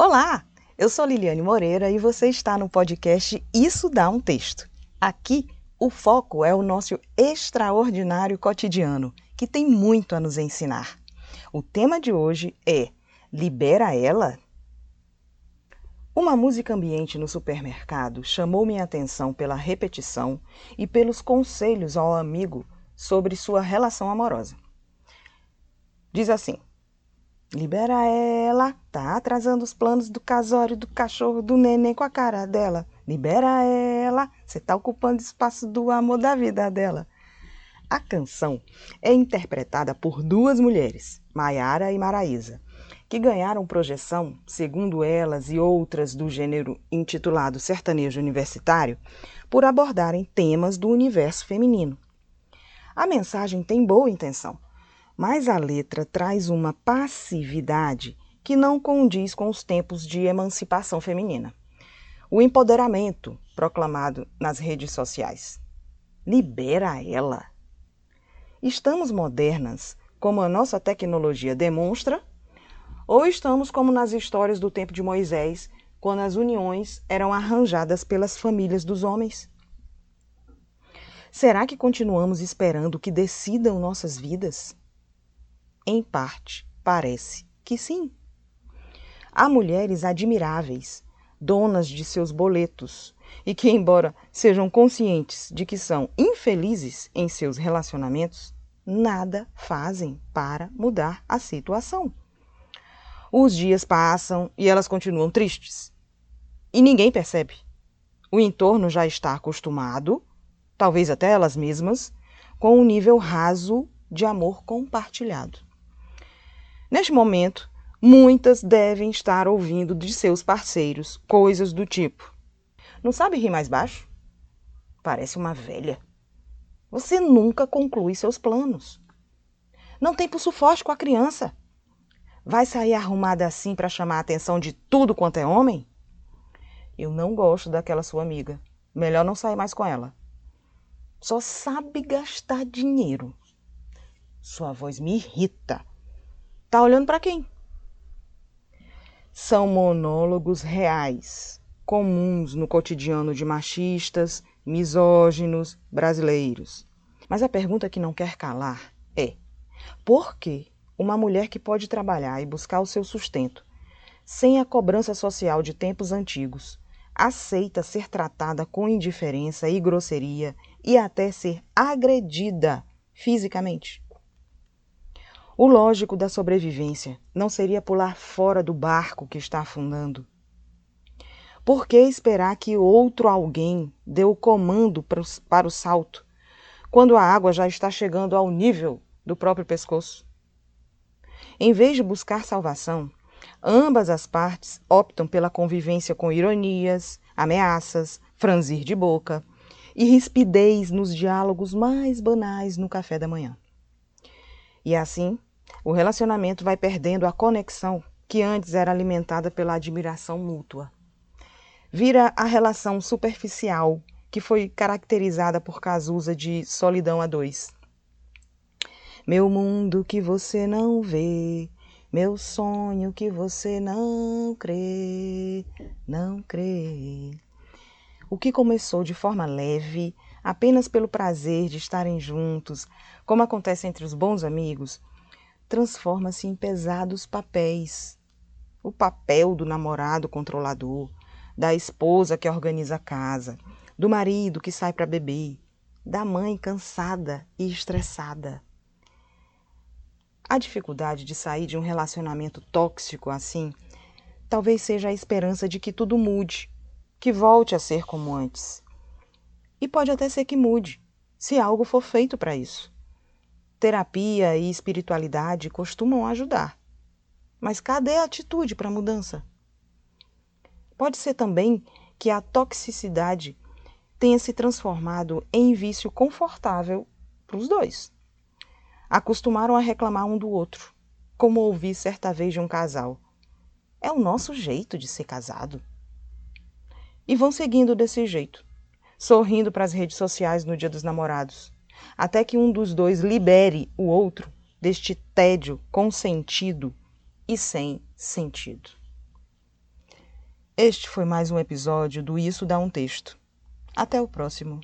Olá, eu sou Liliane Moreira e você está no podcast Isso Dá um Texto. Aqui, o foco é o nosso extraordinário cotidiano, que tem muito a nos ensinar. O tema de hoje é Libera ela? Uma música ambiente no supermercado chamou minha atenção pela repetição e pelos conselhos ao amigo sobre sua relação amorosa. Diz assim: Libera ela, tá atrasando os planos do casório do cachorro do neném com a cara dela. Libera ela, você tá ocupando espaço do amor da vida dela. A canção é interpretada por duas mulheres, Maiara e Maraísa, que ganharam projeção, segundo elas e outras do gênero intitulado sertanejo universitário, por abordarem temas do universo feminino. A mensagem tem boa intenção mas a letra traz uma passividade que não condiz com os tempos de emancipação feminina. O empoderamento proclamado nas redes sociais. Libera ela. Estamos modernas, como a nossa tecnologia demonstra, ou estamos como nas histórias do tempo de Moisés, quando as uniões eram arranjadas pelas famílias dos homens? Será que continuamos esperando que decidam nossas vidas? Em parte, parece que sim. Há mulheres admiráveis, donas de seus boletos, e que, embora sejam conscientes de que são infelizes em seus relacionamentos, nada fazem para mudar a situação. Os dias passam e elas continuam tristes. E ninguém percebe. O entorno já está acostumado, talvez até elas mesmas, com um nível raso de amor compartilhado. Neste momento, muitas devem estar ouvindo de seus parceiros coisas do tipo: Não sabe rir mais baixo? Parece uma velha. Você nunca conclui seus planos. Não tem pulso forte com a criança. Vai sair arrumada assim para chamar a atenção de tudo quanto é homem? Eu não gosto daquela sua amiga. Melhor não sair mais com ela. Só sabe gastar dinheiro. Sua voz me irrita. Tá olhando para quem? São monólogos reais, comuns no cotidiano de machistas, misóginos brasileiros. Mas a pergunta que não quer calar é: por que uma mulher que pode trabalhar e buscar o seu sustento, sem a cobrança social de tempos antigos, aceita ser tratada com indiferença e grosseria e até ser agredida fisicamente? O lógico da sobrevivência não seria pular fora do barco que está afundando. Por que esperar que outro alguém dê o comando para o salto, quando a água já está chegando ao nível do próprio pescoço? Em vez de buscar salvação, ambas as partes optam pela convivência com ironias, ameaças, franzir de boca e rispidez nos diálogos mais banais no café da manhã. E assim, o relacionamento vai perdendo a conexão que antes era alimentada pela admiração mútua. Vira a relação superficial que foi caracterizada por Cazuza de solidão a dois. Meu mundo que você não vê, meu sonho que você não crê, não crê. O que começou de forma leve, apenas pelo prazer de estarem juntos, como acontece entre os bons amigos, transforma-se em pesados papéis. O papel do namorado controlador, da esposa que organiza a casa, do marido que sai para beber, da mãe cansada e estressada. A dificuldade de sair de um relacionamento tóxico assim talvez seja a esperança de que tudo mude, que volte a ser como antes. E pode até ser que mude, se algo for feito para isso. Terapia e espiritualidade costumam ajudar. Mas cadê a atitude para a mudança? Pode ser também que a toxicidade tenha se transformado em vício confortável para os dois. Acostumaram a reclamar um do outro, como ouvi certa vez de um casal. É o nosso jeito de ser casado. E vão seguindo desse jeito, sorrindo para as redes sociais no Dia dos Namorados até que um dos dois libere o outro deste tédio com sentido e sem sentido. Este foi mais um episódio do Isso Dá um Texto. Até o próximo.